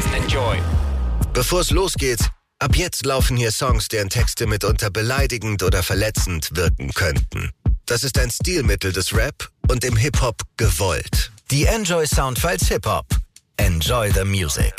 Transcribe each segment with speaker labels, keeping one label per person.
Speaker 1: is Enjoy.
Speaker 2: Bevor es losgeht, ab jetzt laufen hier Songs, deren Texte mitunter beleidigend oder verletzend wirken könnten. Das ist ein Stilmittel des Rap und im Hip-Hop gewollt. Die Enjoy Soundfiles Hip-Hop. Enjoy the music.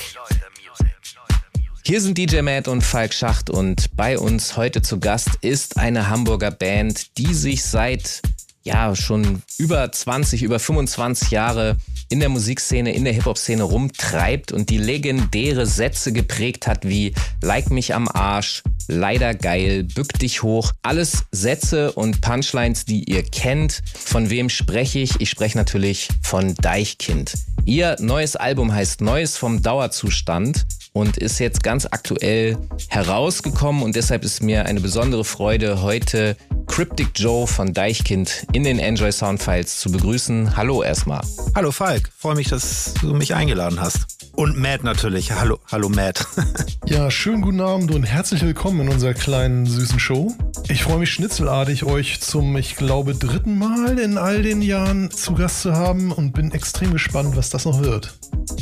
Speaker 3: Hier sind DJ Matt und Falk Schacht und bei uns heute zu Gast ist eine Hamburger Band, die sich seit ja schon über 20, über 25 Jahre in der Musikszene, in der Hip-Hop-Szene rumtreibt und die legendäre Sätze geprägt hat wie Like mich am Arsch, leider geil, bück dich hoch. Alles Sätze und Punchlines, die ihr kennt. Von wem spreche ich? Ich spreche natürlich von Deichkind. Ihr neues Album heißt Neues vom Dauerzustand und ist jetzt ganz aktuell herausgekommen und deshalb ist mir eine besondere Freude, heute Cryptic Joe von Deichkind in den Enjoy Soundfiles zu begrüßen. Hallo erstmal.
Speaker 4: Hallo Falk, freue mich, dass du mich eingeladen hast. Und Matt natürlich. Hallo, hallo Matt.
Speaker 5: ja, schönen guten Abend und herzlich willkommen in unserer kleinen süßen Show. Ich freue mich schnitzelartig, euch zum, ich glaube, dritten Mal in all den Jahren zu Gast zu haben und bin extrem gespannt, was das noch wird.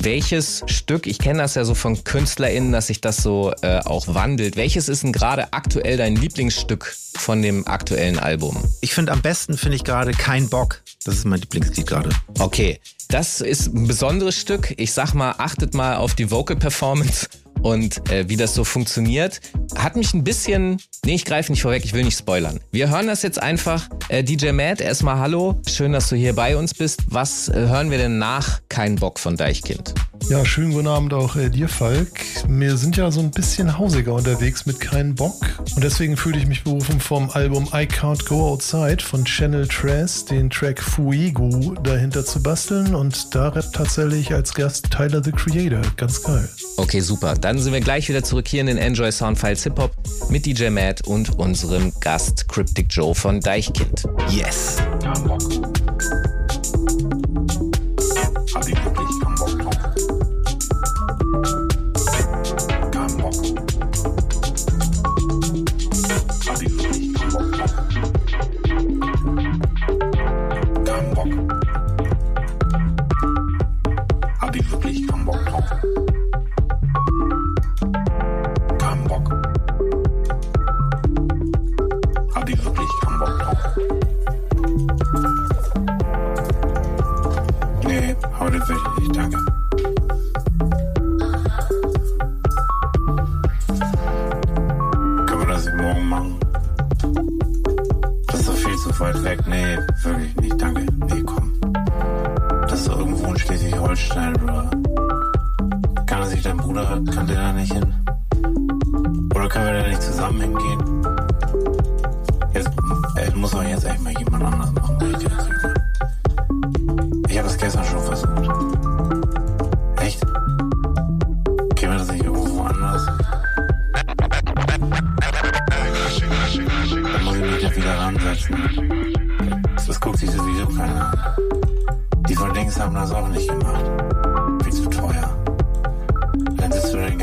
Speaker 3: Welches Stück, ich kenne das ja so von KünstlerInnen, dass sich das so äh, auch wandelt. Welches ist denn gerade aktuell dein Lieblingsstück von dem aktuellen Album?
Speaker 4: Ich finde am besten, finde ich gerade Kein Bock. Das ist mein Lieblingslied gerade.
Speaker 3: Okay, das ist ein besonderes Stück. Ich sag mal, achtet mal auf die Vocal Performance und äh, wie das so funktioniert. Hat mich ein bisschen. Nee, ich greife nicht vorweg, ich will nicht spoilern. Wir hören das jetzt einfach. Äh, DJ Matt, erstmal hallo. Schön, dass du hier bei uns bist. Was äh, hören wir denn nach Kein Bock von Deichkind?
Speaker 5: Ja, schönen guten Abend auch äh, dir, Falk. Wir sind ja so ein bisschen hausiger unterwegs mit keinem Bock. Und deswegen fühle ich mich berufen vom Album I Can't Go Outside von Channel Trash den Track Fuego dahinter zu basteln. Und da rappt tatsächlich als Gast Tyler the Creator. Ganz geil.
Speaker 3: Okay, super. Dann sind wir gleich wieder zurück hier in den Enjoy Soundfiles Hip Hop mit DJ Matt und unserem Gast Cryptic Joe von Deichkind.
Speaker 4: Yes.
Speaker 6: Hab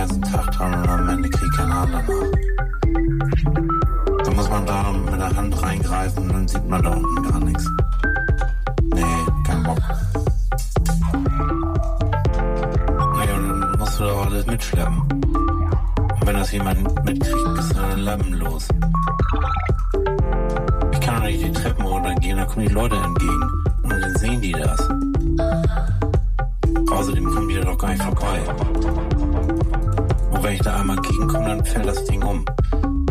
Speaker 6: ganzen Tag dran und am Ende kriegt keiner Hand danach. Da muss man da mit der Hand reingreifen und dann sieht man da unten gar nichts. Nee, kein Bock. Naja, dann musst du doch alles mitschleppen. Und wenn das jemand mitkriegt, bist du dann lammenlos. Ich kann doch nicht die Treppen runtergehen, da kommen die Leute entgegen. Und dann sehen die das. Außerdem kommen die da doch gar nicht vorbei. Wenn ich da einmal gegenkomme, dann fällt das Ding um.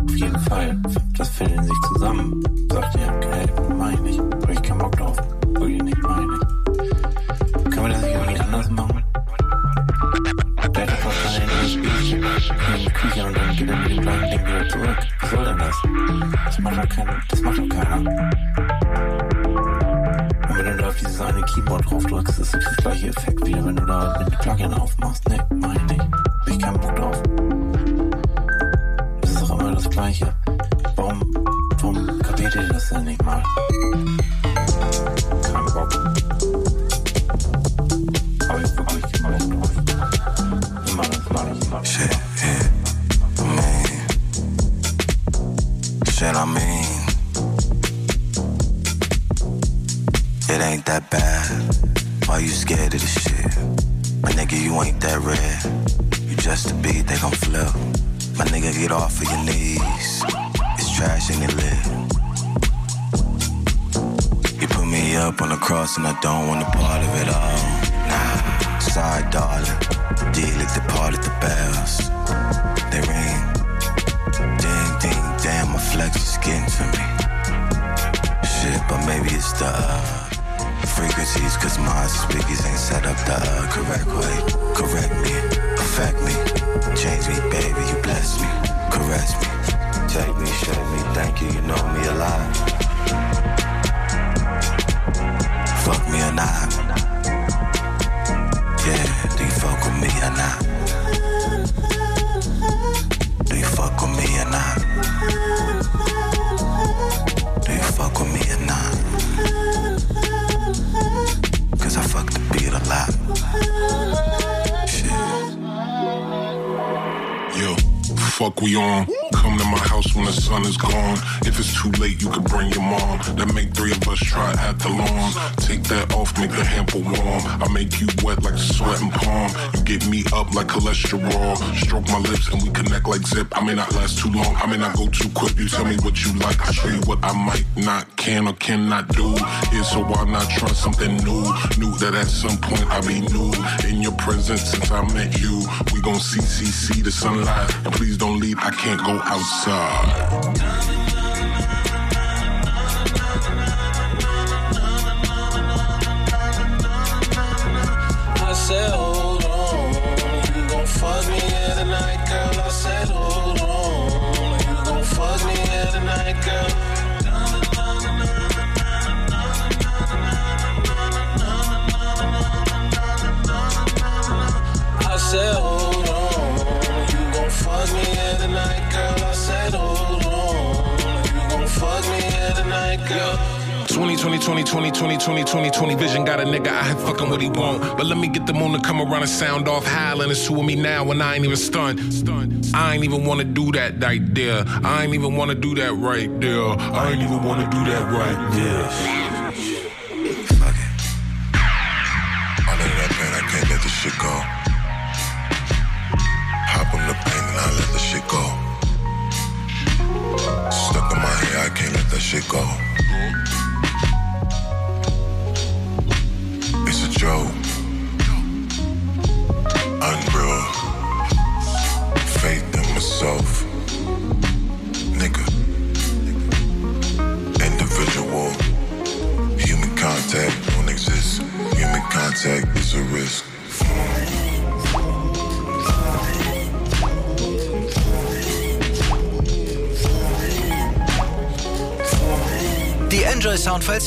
Speaker 6: Auf jeden Fall. Das fällt in sich zusammen. Sagt ihr, okay, mach ich nicht. Hab ich keinen Bock drauf. Wirklich nicht, mach ich nicht. Können wir das nicht irgendwie anders machen? Hat doch Spielchen in die Küche und dann geht er mit dem kleinen Ding wieder zurück. Was soll denn das? Das macht doch, kein, das macht doch keiner. Und wenn du da auf dieses eine Keyboard drauf drückst, ist das der gleiche Effekt, wie wenn du da mit dem Plugin aufmachst. Nee, kapiert ihr
Speaker 7: I don't want a part of it all. Nah, sorry, darling. Deal lick the part of the bells. They ring. Ding, ding, damn, my flex is getting to me. Shit, but maybe it's the uh, frequencies, cause my speakers ain't set up the uh, correct way. Correct me, affect me, change me, baby, you bless me, caress me, take me, show me, thank you, you know me a not. Yeah, do you fuck with me or not? Do you fuck with me or not? Do you fuck with me or not? Cause I fuck the beat a lot. Shit.
Speaker 1: Yo, fuck we on. Come to my house when the sun is gone. If it's too late, you can bring your mom. Then make three of us try at the lawn. Take that off, make the hamper warm. I make you wet like sweat and palm. You get me up like cholesterol. Stroke my lips and we connect like zip. I may not last too long. I may not go too quick. You tell me what you like. I show you what I might not, can or cannot do. Here, so why not try something new? Knew that at some point I'd be new in your presence since I met you. We gon' see, see, see the sunlight. And please don't leave. I can't go outside. 20, 20, 20, 20, 20, 20, 20, 20 vision got a nigga out here fucking what he want. But let me get the moon to come around and sound off howling. It's two of me now and I ain't even stunned. I ain't even wanna do that right there. I ain't even wanna do that right there. I ain't even wanna do that right there.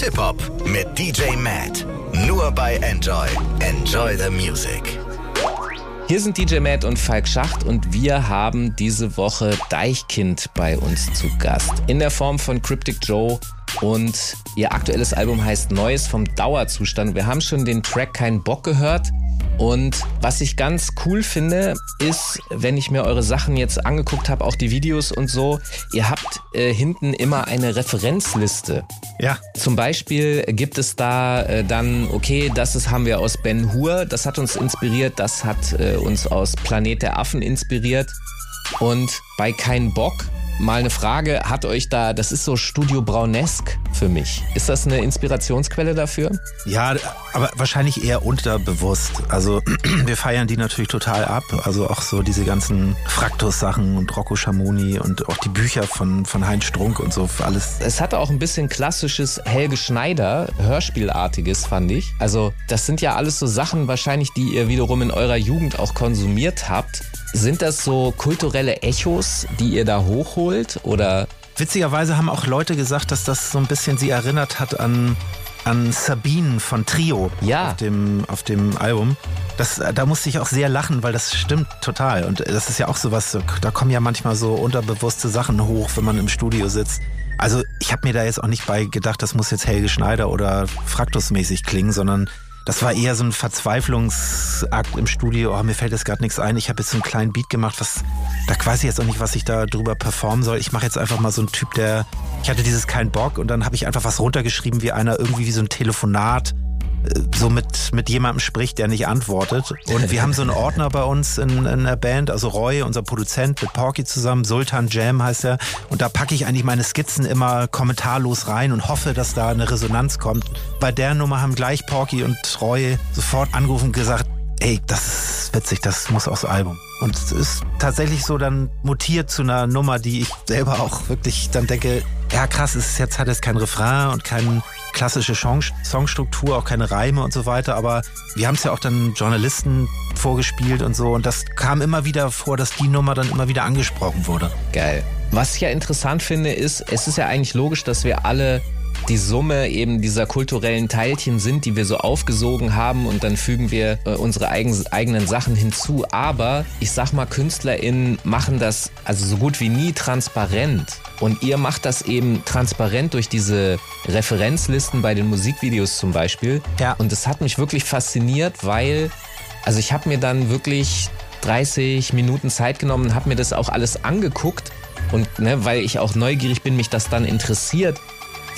Speaker 2: Soundfiles Hip Hop mit DJ Matt. Nur bei Enjoy. Enjoy the Music.
Speaker 3: Hier sind DJ Matt und Falk Schacht und wir haben diese Woche Deichkind bei uns zu Gast. In der Form von Cryptic Joe und ihr aktuelles Album heißt Neues vom Dauerzustand. Wir haben schon den Track Kein Bock gehört. Und was ich ganz cool finde, ist, wenn ich mir eure Sachen jetzt angeguckt habe, auch die Videos und so, ihr habt äh, hinten immer eine Referenzliste.
Speaker 4: Ja,
Speaker 3: Zum Beispiel gibt es da äh, dann, okay, das ist, haben wir aus Ben Hur, das hat uns inspiriert, das hat äh, uns aus Planet der Affen inspiriert. Und bei Kein Bock mal eine Frage, hat euch da, das ist so Studio Braunesk für mich. Ist das eine Inspirationsquelle dafür?
Speaker 4: Ja, aber wahrscheinlich eher unterbewusst. Also wir feiern die natürlich total ab. Also auch so diese ganzen Fraktus-Sachen und Rocco Schamoni und auch die Bücher von, von Heinz Strunk und so alles.
Speaker 3: Es hatte auch ein bisschen klassisches Helge Schneider, Hörspielartiges, fand ich. Also, das sind ja alles so Sachen wahrscheinlich, die ihr wiederum in eurer Jugend auch konsumiert habt. Sind das so kulturelle Echos, die ihr da hochholt? Oder
Speaker 4: Witzigerweise haben auch Leute gesagt, dass das so ein bisschen sie erinnert hat an, an Sabine von Trio
Speaker 3: Ja.
Speaker 4: auf, dem, auf dem Album. Das, da musste ich auch sehr lachen, weil das stimmt total. Und das ist ja auch sowas, da kommen ja manchmal so unterbewusste Sachen hoch, wenn man im Studio sitzt. Also ich habe mir da jetzt auch nicht bei gedacht, das muss jetzt Helge Schneider oder Fraktusmäßig klingen, sondern das war eher so ein Verzweiflungsakt im Studio. Oh, mir fällt jetzt gerade nichts ein. Ich habe jetzt so einen kleinen Beat gemacht, was da weiß ich jetzt auch nicht, was ich da drüber performen soll. Ich mache jetzt einfach mal so einen Typ, der ich hatte dieses kein Bock und dann habe ich einfach was runtergeschrieben, wie einer irgendwie wie so ein Telefonat so mit, mit jemandem spricht, der nicht antwortet. Und wir haben so einen Ordner bei uns in, in der Band, also Roy, unser Produzent, mit Porky zusammen, Sultan Jam heißt er. Und da packe ich eigentlich meine Skizzen immer kommentarlos rein und hoffe, dass da eine Resonanz kommt. Bei der Nummer haben gleich Porky und Roy sofort angerufen und gesagt, ey, das ist witzig, das muss aufs Album. Und es ist tatsächlich so dann mutiert zu einer Nummer, die ich selber auch wirklich dann denke, ja krass, ist jetzt hat es kein Refrain und keine klassische Song Songstruktur, auch keine Reime und so weiter, aber wir haben es ja auch dann Journalisten vorgespielt und so und das kam immer wieder vor, dass die Nummer dann immer wieder angesprochen wurde.
Speaker 3: Geil. Was ich ja interessant finde, ist, es ist ja eigentlich logisch, dass wir alle die Summe eben dieser kulturellen Teilchen sind, die wir so aufgesogen haben und dann fügen wir äh, unsere eigen, eigenen Sachen hinzu. Aber ich sag mal, KünstlerInnen machen das also so gut wie nie transparent. Und ihr macht das eben transparent durch diese Referenzlisten bei den Musikvideos zum Beispiel.
Speaker 4: Ja.
Speaker 3: Und das hat mich wirklich fasziniert, weil, also ich habe mir dann wirklich 30 Minuten Zeit genommen, habe mir das auch alles angeguckt. Und ne, weil ich auch neugierig bin, mich das dann interessiert,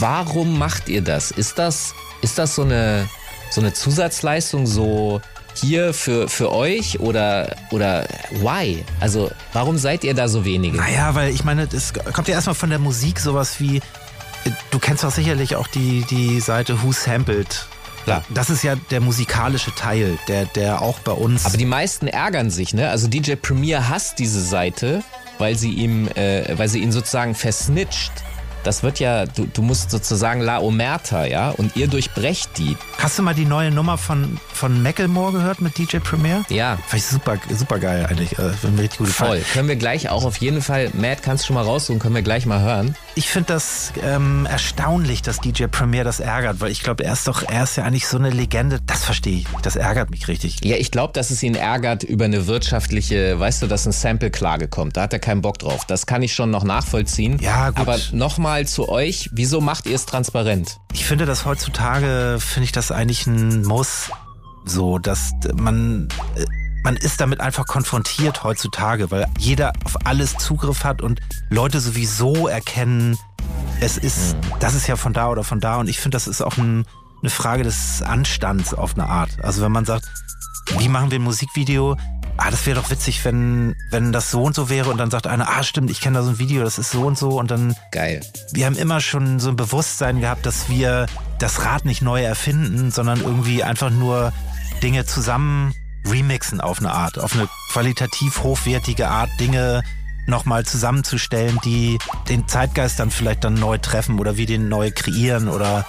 Speaker 3: Warum macht ihr das? Ist das, ist das so eine, so eine Zusatzleistung, so hier für, für euch oder, oder why? Also, warum seid ihr da so wenige?
Speaker 4: Naja, weil ich meine, es kommt ja erstmal von der Musik sowas wie, du kennst doch sicherlich auch die, die Seite Who Sampled.
Speaker 3: Klar.
Speaker 4: Das ist ja der musikalische Teil, der, der auch bei uns.
Speaker 3: Aber die meisten ärgern sich, ne? Also DJ Premier hasst diese Seite, weil sie ihm, äh, weil sie ihn sozusagen versnitcht. Das wird ja, du, du musst sozusagen La Omerta, ja, und ihr durchbrecht die.
Speaker 4: Hast du mal die neue Nummer von, von Macklemore gehört mit DJ Premier?
Speaker 3: Ja.
Speaker 4: Fand ich super, super geil eigentlich. Äh, richtig gut gefallen.
Speaker 3: Voll. Können wir gleich auch auf jeden Fall, Matt, kannst du schon mal raussuchen, können wir gleich mal hören.
Speaker 4: Ich finde das ähm, erstaunlich, dass DJ Premier das ärgert, weil ich glaube, er ist doch, er ist ja eigentlich so eine Legende. Das verstehe ich. nicht. Das ärgert mich richtig.
Speaker 3: Ja, ich glaube, dass es ihn ärgert über eine wirtschaftliche, weißt du, dass ein Sample-Klage kommt. Da hat er keinen Bock drauf. Das kann ich schon noch nachvollziehen.
Speaker 4: Ja, gut.
Speaker 3: Aber nochmal zu euch, wieso macht ihr es transparent?
Speaker 4: Ich finde das heutzutage, finde ich das eigentlich ein Muss. So, dass man, äh, man ist damit einfach konfrontiert heutzutage, weil jeder auf alles Zugriff hat und Leute sowieso erkennen, es ist, das ist ja von da oder von da. Und ich finde, das ist auch ein, eine Frage des Anstands auf eine Art. Also wenn man sagt, wie machen wir ein Musikvideo? Ah, das wäre doch witzig, wenn, wenn das so und so wäre und dann sagt einer, ah, stimmt, ich kenne da so ein Video, das ist so und so und dann
Speaker 3: Geil.
Speaker 4: wir haben immer schon so ein Bewusstsein gehabt, dass wir das Rad nicht neu erfinden, sondern irgendwie einfach nur Dinge zusammen remixen auf eine Art, auf eine qualitativ hochwertige Art, Dinge nochmal zusammenzustellen, die den Zeitgeist dann vielleicht dann neu treffen oder wie den neu kreieren oder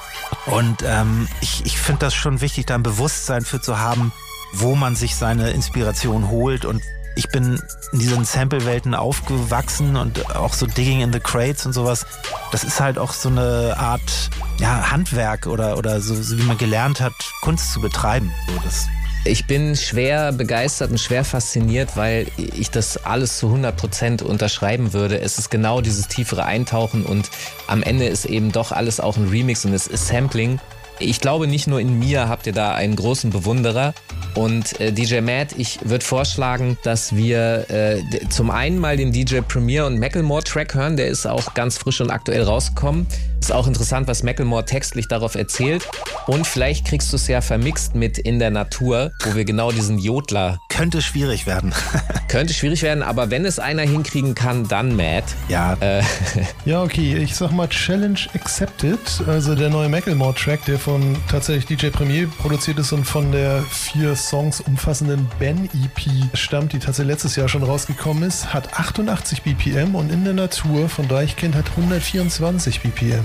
Speaker 4: und ähm, ich, ich finde das schon wichtig, da ein Bewusstsein für zu haben, wo man sich seine Inspiration holt und ich bin in diesen Sample-Welten aufgewachsen und auch so Digging in the Crates und sowas. Das ist halt auch so eine Art ja, Handwerk oder, oder so, so wie man gelernt hat, Kunst zu betreiben. So, das
Speaker 3: Ich bin schwer begeistert und schwer fasziniert, weil ich das alles zu 100% unterschreiben würde. Es ist genau dieses tiefere Eintauchen und am Ende ist eben doch alles auch ein Remix und es ist Sampling. Ich glaube, nicht nur in mir habt ihr da einen großen Bewunderer. Und äh, DJ Matt, ich würde vorschlagen, dass wir äh, zum einen mal den DJ Premier und Macklemore Track hören. Der ist auch ganz frisch und aktuell rausgekommen. Ist auch interessant, was Macklemore textlich darauf erzählt. Und vielleicht kriegst du es ja vermixt mit In der Natur, wo wir genau diesen Jodler
Speaker 4: könnte schwierig werden.
Speaker 3: könnte schwierig werden, aber wenn es einer hinkriegen kann, dann Matt.
Speaker 4: ja,
Speaker 3: Äh,
Speaker 5: Ja, okay, ich sag mal Challenge accepted. Also der neue Macklemore-Track, der von tatsächlich DJ Premier produziert ist und von der vier Songs umfassenden Ben-EP stammt, die tatsächlich letztes Jahr schon rausgekommen ist, hat 88 BPM und in der Natur von Deichkind hat 124 BPM.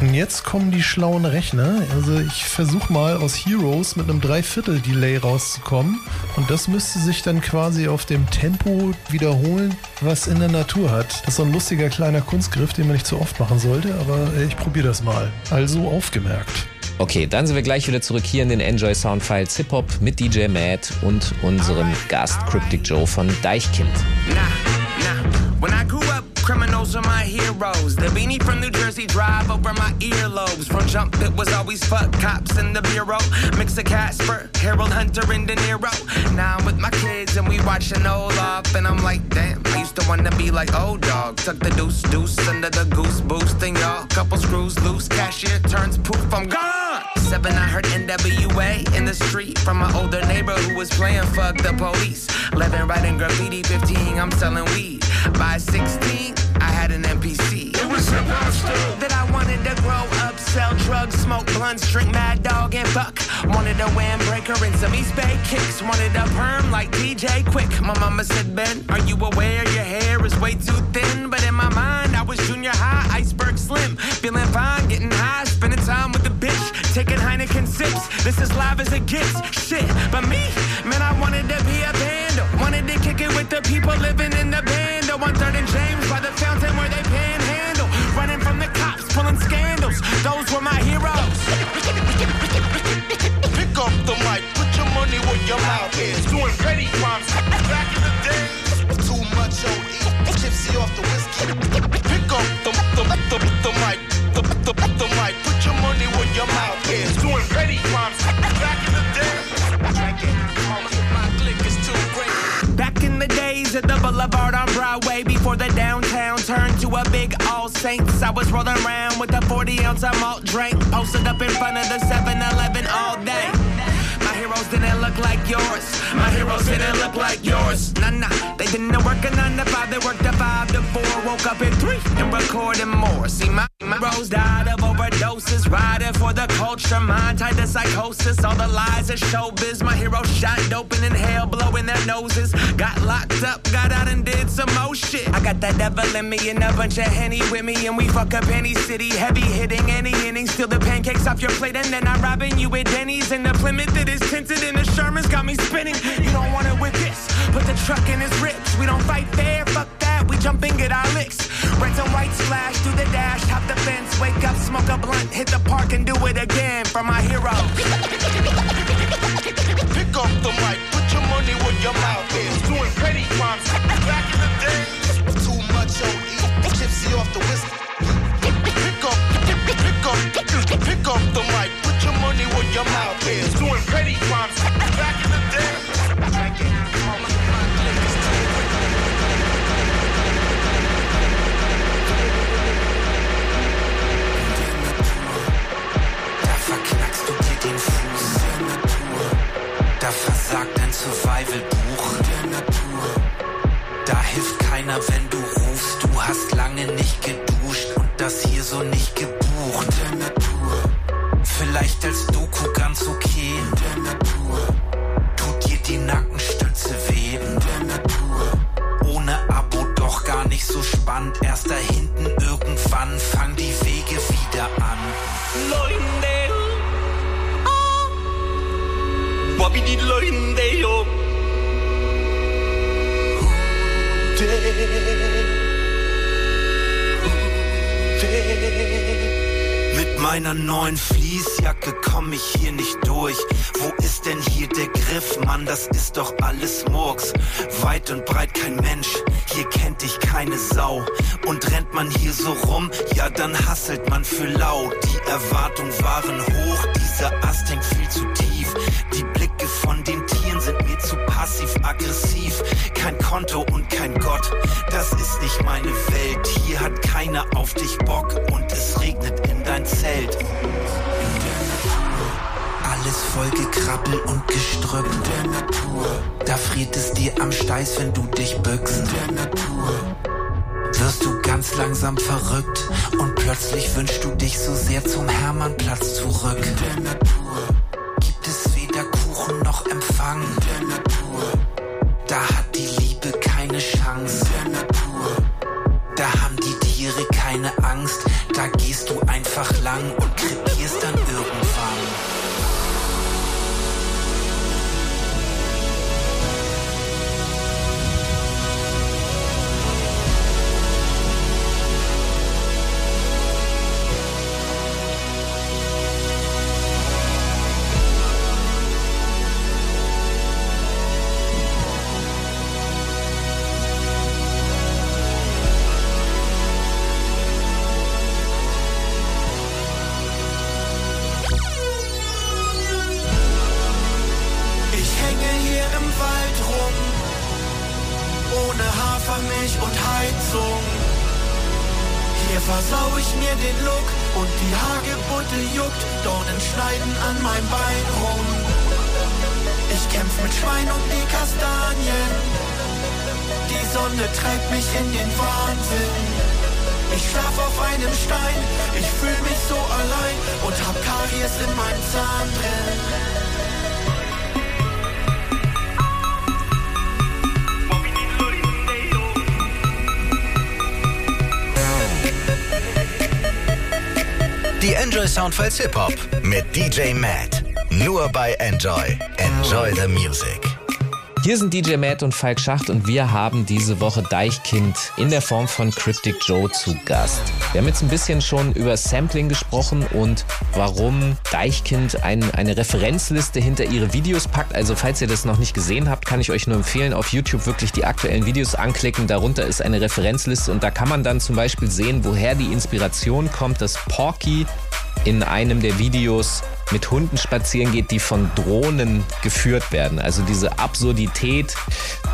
Speaker 5: Und jetzt kommen die schlauen Rechner. Also ich versuche mal aus Heroes mit einem Dreiviertel-Delay rauszukommen und das müsste sich dann quasi auf dem Tempo wiederholen, was in der Natur hat. Das ist so ein lustiger kleiner Kunstgriff, den man nicht zu oft machen sollte, aber ich probiere das mal. Also aufgemerkt.
Speaker 3: Okay, dann sind wir gleich wieder zurück hier in den Enjoy Soundfiles Hip Hop mit DJ Matt und unserem Gast Cryptic Joe von Deichkind.
Speaker 8: Nah, nah. Criminals were my heroes. The beanie from New Jersey drive over my earlobes. From jump, it was always fuck cops in the bureau. Mix of Casper, Harold Hunter, and De Niro. Now I'm with my kids and we watching Olaf, and I'm like, damn. I used to wanna be like old dog. Tuck the deuce deuce under the goose boost, and y'all couple screws loose. Cashier turns poof, I'm gone. 07, I heard NWA in the street from my older neighbor who was playing fuck the police. 11, writing graffiti. 15, I'm selling weed. By 16, I had an MPC. It was that I wanted to grow up, sell drugs, smoke blunts, drink mad dog, and fuck. Wanted a windbreaker and some East Bay kicks. Wanted a perm like DJ Quick. My mama said, Ben, are you aware your hair is way too thin? But in my mind, I was junior high, iceberg slim. Feeling fine, getting high, spending time with. Taking Heineken sips. This is live as it gets. Shit, but me, man, I wanted to be a band. Wanted to kick it with the people living in the band. On third and James by the fountain where they panhandle. Running from the cops, pulling scandals. Those were my heroes.
Speaker 9: Pick up the mic, put your money where your mouth is. Doing petty crimes back in the days. Too much OE, tipsy off the whiskey. Pick up the, the, the, the mic, the, the, the mic, your mouth is. Doing petty crimes back in the
Speaker 8: in the days at the Boulevard on Broadway, before the downtown turned to a big All Saints, I was rolling around with a 40 ounce of malt drink, posted up in front of the 7 Eleven all day. My heroes didn't look like yours. My heroes didn't look like yours. Nah, nah. They didn't work a 9 to 5, they worked a 5 to 4. Woke up at 3 and recording more. See, my, my heroes died of overdoses. Riding for the culture, mind tied to psychosis. All the lies of showbiz. My hero shot dope and hell, blowing their noses. Got locked up, got out and did some more shit. I got that devil in me and a bunch of Henny with me. And we fuck up any city. Heavy hitting any inning. Steal the pancakes off your plate and then I'm robbing you at Denny's. And the Plymouth that is tinted in the Sherman's got me spinning. You don't want it with this. Put the truck in his ribs. We don't fight fair, fuck that. We jump and get our licks. Red and white splash through the dash. Hop the fence, wake up, smoke a blunt, hit the park and do it again for my hero.
Speaker 9: Pick up the mic, put your money where your mouth is. Doing petty crimes back in the days. Too much OE, tipsy off the whiskey. Pick up, pick up, pick up the mic, put your money where your mouth is. Doing petty crimes
Speaker 4: Da versagt ein Survival-Buch. Da hilft keiner, wenn du rufst. Du hast lange nicht geduscht und das hier so nicht gebucht. Vielleicht als Doku ganz okay. Tut dir die Nackenstütze meiner neuen Fließjacke komm ich hier nicht durch. Wo ist denn hier der Griff, Mann? Das ist doch alles Murks. Weit und breit kein Mensch, hier kennt dich keine Sau. Und rennt man hier so rum, ja dann hasselt man für lau. Die Erwartungen waren hoch, dieser Ast hängt viel zu tief. Die Blicke von den Tieren sind mir zu passiv-aggressiv. Kein Konto und kein Gott, das ist nicht meine Welt. Hier hat keiner auf dich Bock und es regnet in dein Zelt. Alles voll gekrabbel und gestrüpp. Der Natur. Da friert es dir am Steiß, wenn du dich bückst. Der Natur. Wirst du ganz langsam verrückt und plötzlich wünschst du dich so sehr zum Hermannplatz zurück. Der Natur. Noch Empfang. Der Natur. Da hat die Liebe keine Chance. Der Natur. Da haben die Tiere keine Angst. Da gehst du einfach lang und krepierst
Speaker 10: Hagebutte juckt, Dornen schneiden an meinem Bein rum. Ich kämpf mit Schwein um die Kastanien. Die Sonne treibt mich in den Wahnsinn. Ich schlaf auf einem Stein, ich fühl mich so allein und hab Karies in meinem Zahn drin.
Speaker 2: Die Enjoy Soundfiles Hip Hop mit DJ Matt. Nur bei Enjoy. Enjoy the Music.
Speaker 3: Hier sind DJ Matt und Falk Schacht und wir haben diese Woche Deichkind in der Form von Cryptic Joe zu Gast. Wir haben jetzt ein bisschen schon über Sampling gesprochen und warum Deichkind ein, eine Referenzliste hinter ihre Videos packt. Also falls ihr das noch nicht gesehen habt, kann ich euch nur empfehlen, auf YouTube wirklich die aktuellen Videos anklicken. Darunter ist eine Referenzliste und da kann man dann zum Beispiel sehen, woher die Inspiration kommt, dass Porky in einem der Videos mit Hunden spazieren geht, die von Drohnen geführt werden. Also diese Absurdität,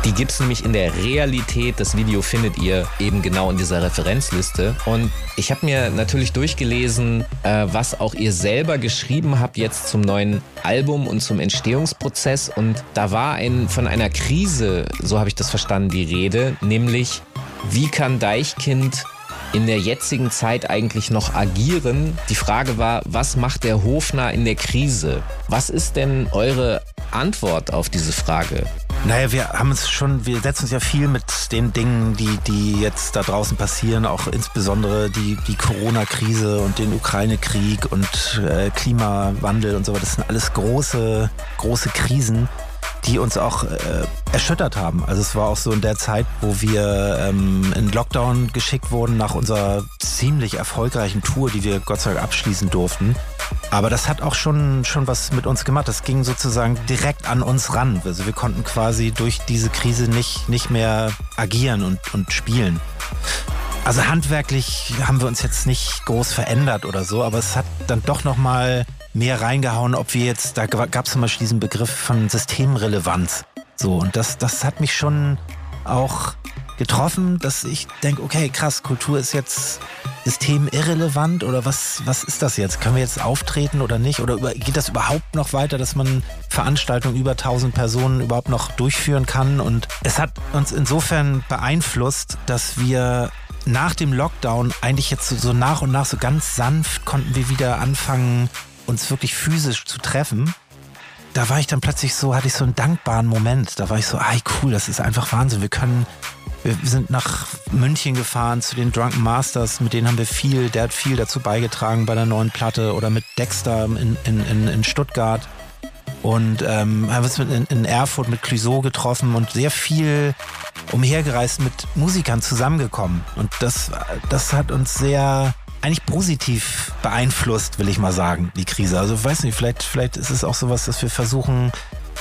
Speaker 3: die gibt es nämlich in der Realität. Das Video findet ihr eben genau in dieser Referenzliste. Und ich habe mir natürlich durchgelesen, äh, was auch ihr selber geschrieben habt jetzt zum neuen Album und zum Entstehungsprozess. Und da war ein, von einer Krise, so habe ich das verstanden, die Rede, nämlich wie kann Deichkind in der jetzigen Zeit eigentlich noch agieren. Die Frage war, was macht der Hofner in der Krise? Was ist denn eure Antwort auf diese Frage?
Speaker 4: Naja, wir haben es schon, wir setzen uns ja viel mit den Dingen, die, die jetzt da draußen passieren, auch insbesondere die, die Corona-Krise und den Ukraine-Krieg und äh, Klimawandel und so weiter. Das sind alles große, große Krisen die uns auch äh, erschüttert haben. Also es war auch so in der Zeit, wo wir ähm, in Lockdown geschickt wurden nach unserer ziemlich erfolgreichen Tour, die wir Gott sei Dank abschließen durften. Aber das hat auch schon, schon was mit uns gemacht. Das ging sozusagen direkt an uns ran. Also wir konnten quasi durch diese Krise nicht, nicht mehr agieren und, und spielen. Also handwerklich haben wir uns jetzt nicht groß verändert oder so, aber es hat dann doch nochmal mehr reingehauen, ob wir jetzt, da gab es zum Beispiel diesen Begriff von Systemrelevanz. So, und das, das hat mich schon auch getroffen, dass ich denke, okay, krass, Kultur ist jetzt systemirrelevant oder was, was ist das jetzt? Können wir jetzt auftreten oder nicht? Oder über, geht das überhaupt noch weiter, dass man Veranstaltungen über 1000 Personen überhaupt noch durchführen kann? Und es hat uns insofern beeinflusst, dass wir nach dem Lockdown eigentlich jetzt so, so nach und nach so ganz sanft konnten wir wieder anfangen, uns wirklich physisch zu treffen, da war ich dann plötzlich so, hatte ich so einen dankbaren Moment. Da war ich so, ey cool, das ist einfach Wahnsinn. Wir können, wir sind nach München gefahren zu den Drunken Masters, mit denen haben wir viel, der hat viel dazu beigetragen bei der neuen Platte oder mit Dexter in, in, in, in Stuttgart. Und ähm, haben uns in, in Erfurt mit Clouseau getroffen und sehr viel umhergereist mit Musikern zusammengekommen. Und das, das hat uns sehr eigentlich positiv beeinflusst, will ich mal sagen, die Krise. Also weiß nicht, vielleicht, vielleicht ist es auch sowas, dass wir versuchen,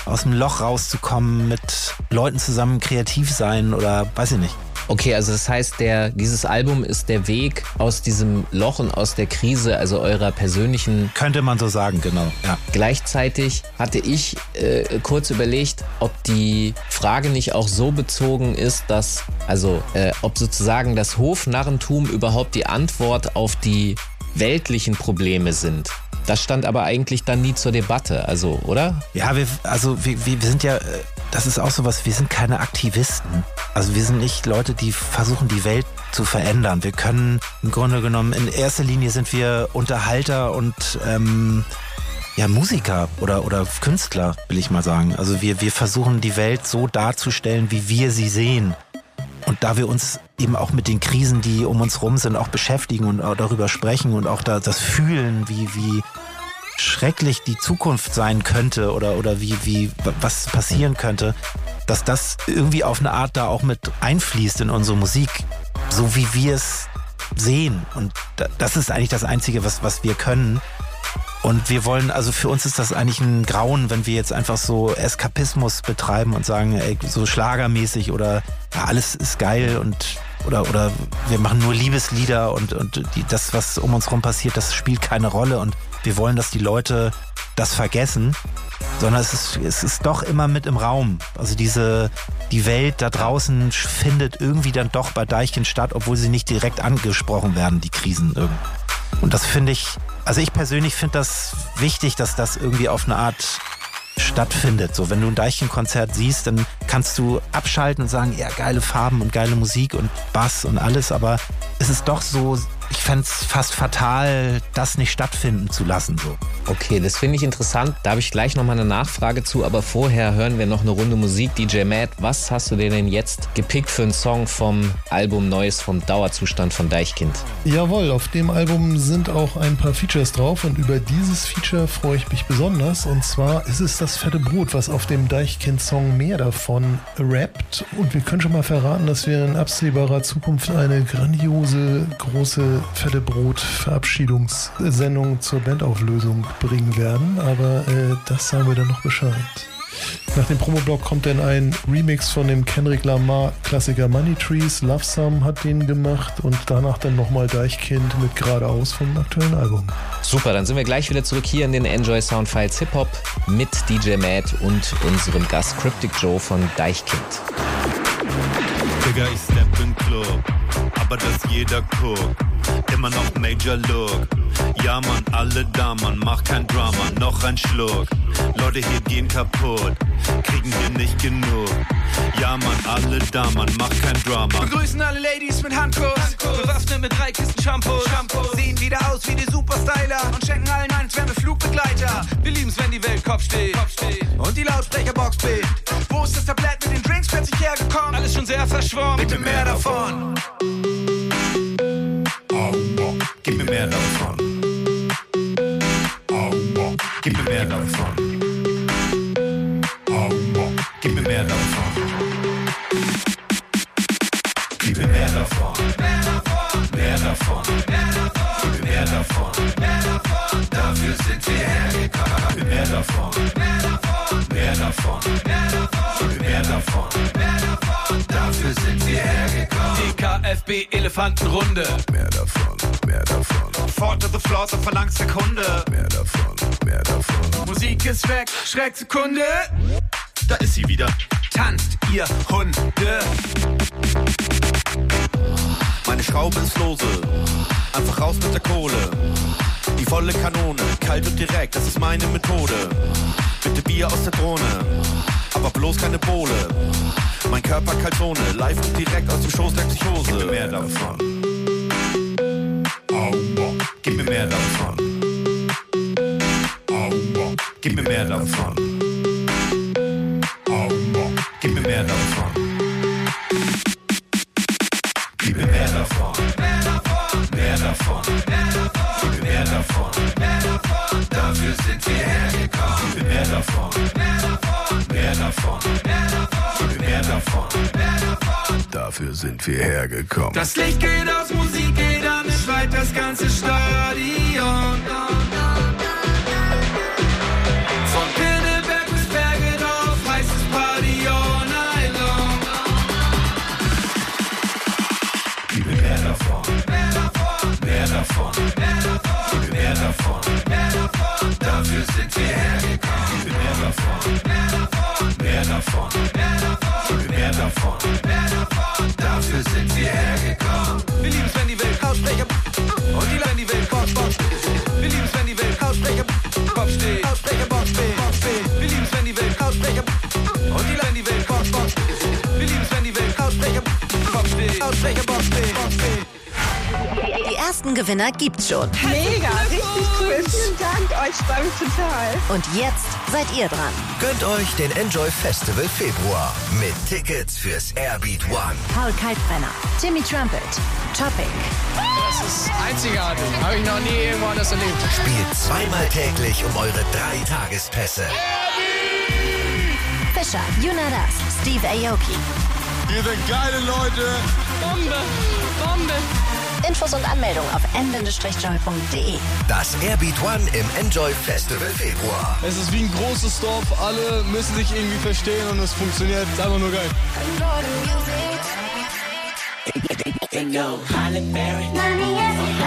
Speaker 4: aus dem Loch rauszukommen, mit Leuten zusammen kreativ sein oder weiß ich nicht.
Speaker 3: Okay, also das heißt, der, dieses Album ist der Weg aus diesem Loch und aus der Krise, also eurer persönlichen.
Speaker 4: Könnte man so sagen, genau. Ja.
Speaker 3: Gleichzeitig hatte ich äh, kurz überlegt, ob die Frage nicht auch so bezogen ist, dass, also äh, ob sozusagen das Hofnarrentum überhaupt die Antwort auf die weltlichen Probleme sind. Das stand aber eigentlich dann nie zur Debatte, also, oder?
Speaker 4: Ja, wir, also wir, wir sind ja, äh, das ist auch sowas, wir sind keine Aktivisten. Also wir sind nicht Leute, die versuchen, die Welt zu verändern. Wir können im Grunde genommen, in erster Linie sind wir Unterhalter und ähm, ja, Musiker oder, oder Künstler, will ich mal sagen. Also wir, wir versuchen die Welt so darzustellen, wie wir sie sehen. Und da wir uns eben auch mit den Krisen, die um uns rum sind, auch beschäftigen und auch darüber sprechen und auch da, das fühlen, wie, wie schrecklich die Zukunft sein könnte oder, oder wie, wie, was passieren könnte, dass das irgendwie auf eine Art da auch mit einfließt in unsere Musik, so wie wir es sehen. Und das ist eigentlich das Einzige, was, was wir können. Und wir wollen, also für uns ist das eigentlich ein Grauen, wenn wir jetzt einfach so Eskapismus betreiben und sagen, ey, so schlagermäßig oder ja, alles ist geil und oder, oder wir machen nur Liebeslieder und, und die, das, was um uns rum passiert, das spielt keine Rolle und wir wollen, dass die Leute das vergessen, sondern es ist, es ist doch immer mit im Raum. Also diese, die Welt da draußen findet irgendwie dann doch bei Deichkind statt, obwohl sie nicht direkt angesprochen werden, die Krisen irgendwie. Und das finde ich, also ich persönlich finde das wichtig, dass das irgendwie auf eine Art stattfindet. So, wenn du ein Deichchenkonzert siehst, dann kannst du abschalten und sagen, ja, geile Farben und geile Musik und Bass und alles, aber es ist doch so, ich fände es fast fatal, das nicht stattfinden zu lassen. So.
Speaker 3: Okay, das finde ich interessant. Da habe ich gleich nochmal eine Nachfrage zu, aber vorher hören wir noch eine Runde Musik. DJ Matt, was hast du dir denn jetzt gepickt für einen Song vom Album Neues vom Dauerzustand von Deichkind?
Speaker 5: Jawohl, auf dem Album sind auch ein paar Features drauf und über dieses Feature freue ich mich besonders. Und zwar ist es das fette Brot, was auf dem Deichkind-Song mehr davon rappt. Und wir können schon mal verraten, dass wir in absehbarer Zukunft eine grandiose, große fette Brot-Verabschiedungssendung zur Bandauflösung bringen werden. Aber äh, das sagen wir dann noch Bescheid. Nach dem Promoblock kommt dann ein Remix von dem Kendrick Lamar Klassiker Money Trees. Love Some hat den gemacht und danach dann nochmal Deichkind mit Geradeaus vom aktuellen Album.
Speaker 3: Super, dann sind wir gleich wieder zurück hier in den Enjoy Soundfiles Hip Hop mit DJ Matt und unserem Gast Cryptic Joe von Deichkind.
Speaker 11: Digga, ich step in Club, aber dass jeder guckt. Immer noch Major Look. Ja, Mann, alle da, Mann, mach kein Drama, noch ein Schluck. Leute hier gehen kaputt, kriegen hier nicht genug. Ja, Mann, alle da, Mann, mach kein Drama.
Speaker 12: Begrüßen alle Ladies mit Handkuss, bewaffnet mit drei Kisten Shampoo. Sehen wieder aus wie die Superstyler und schenken allen ein, als wären wir Flugbegleiter. Wir lieben's, wenn die Welt Kopf steht und die Lautsprecherbox bebt. Wo ist das Tablett mit den Drinks plötzlich hergekommen? Alles schon sehr verschwommen, bitte mehr davon.
Speaker 11: Gib mir mehr davon. Gib mir mehr davon. Gib
Speaker 12: Weg, Schrecksekunde.
Speaker 11: Da ist sie wieder.
Speaker 12: Tanzt, ihr Hunde.
Speaker 11: Meine Schraube ist lose. Einfach raus mit der Kohle. Die volle Kanone, kalt und direkt, das ist meine Methode. Bitte Bier aus der Drohne, aber bloß keine Bohle. Mein Körper Kaltone, live und direkt aus dem Schoß der Psychose. Mehr davon. Mehr davon. Sind wir hergekommen. Gib mir mehr davon. Mehr davon. Gib mir mehr davon. Dafür sind wir hergekommen. Wir
Speaker 12: lieben's, wenn die Welt Lautsprecher und die wenn die Welt Kopf steht. Wir lieben's, wenn die Welt Lautsprecher Kopf steht. Lautsprecher Box steht. Wir lieben's, wenn die Welt Lautsprecher und die wenn die Welt Kopf steht. Wir lieben's, wenn die Welt Lautsprecher Kopf steht. Lautsprecher Box steht.
Speaker 13: Die ersten Gewinner gibt's schon.
Speaker 14: Mega, richtig. Vielen Dank, euch freue mich total.
Speaker 13: Und jetzt seid ihr dran.
Speaker 2: Gönnt euch den Enjoy Festival Februar mit Tickets fürs Airbeat One.
Speaker 13: Paul Kalkbrenner, Timmy Trumpet, Topic,
Speaker 15: Das ist einzigartig. Habe ich noch nie irgendwo anders erlebt.
Speaker 2: Spielt zweimal täglich um eure drei Tagespässe.
Speaker 13: Fischer, Junadas, Steve Aoki.
Speaker 15: Ihr seid geile Leute. Bombe, Bombe.
Speaker 13: Infos und Anmeldung auf n-joy.de.
Speaker 2: Das Airbeat One im Enjoy Festival Februar.
Speaker 15: Es ist wie ein großes Dorf. Alle müssen sich irgendwie verstehen und es funktioniert. Ist einfach nur geil.
Speaker 16: Yo, Halle Berry.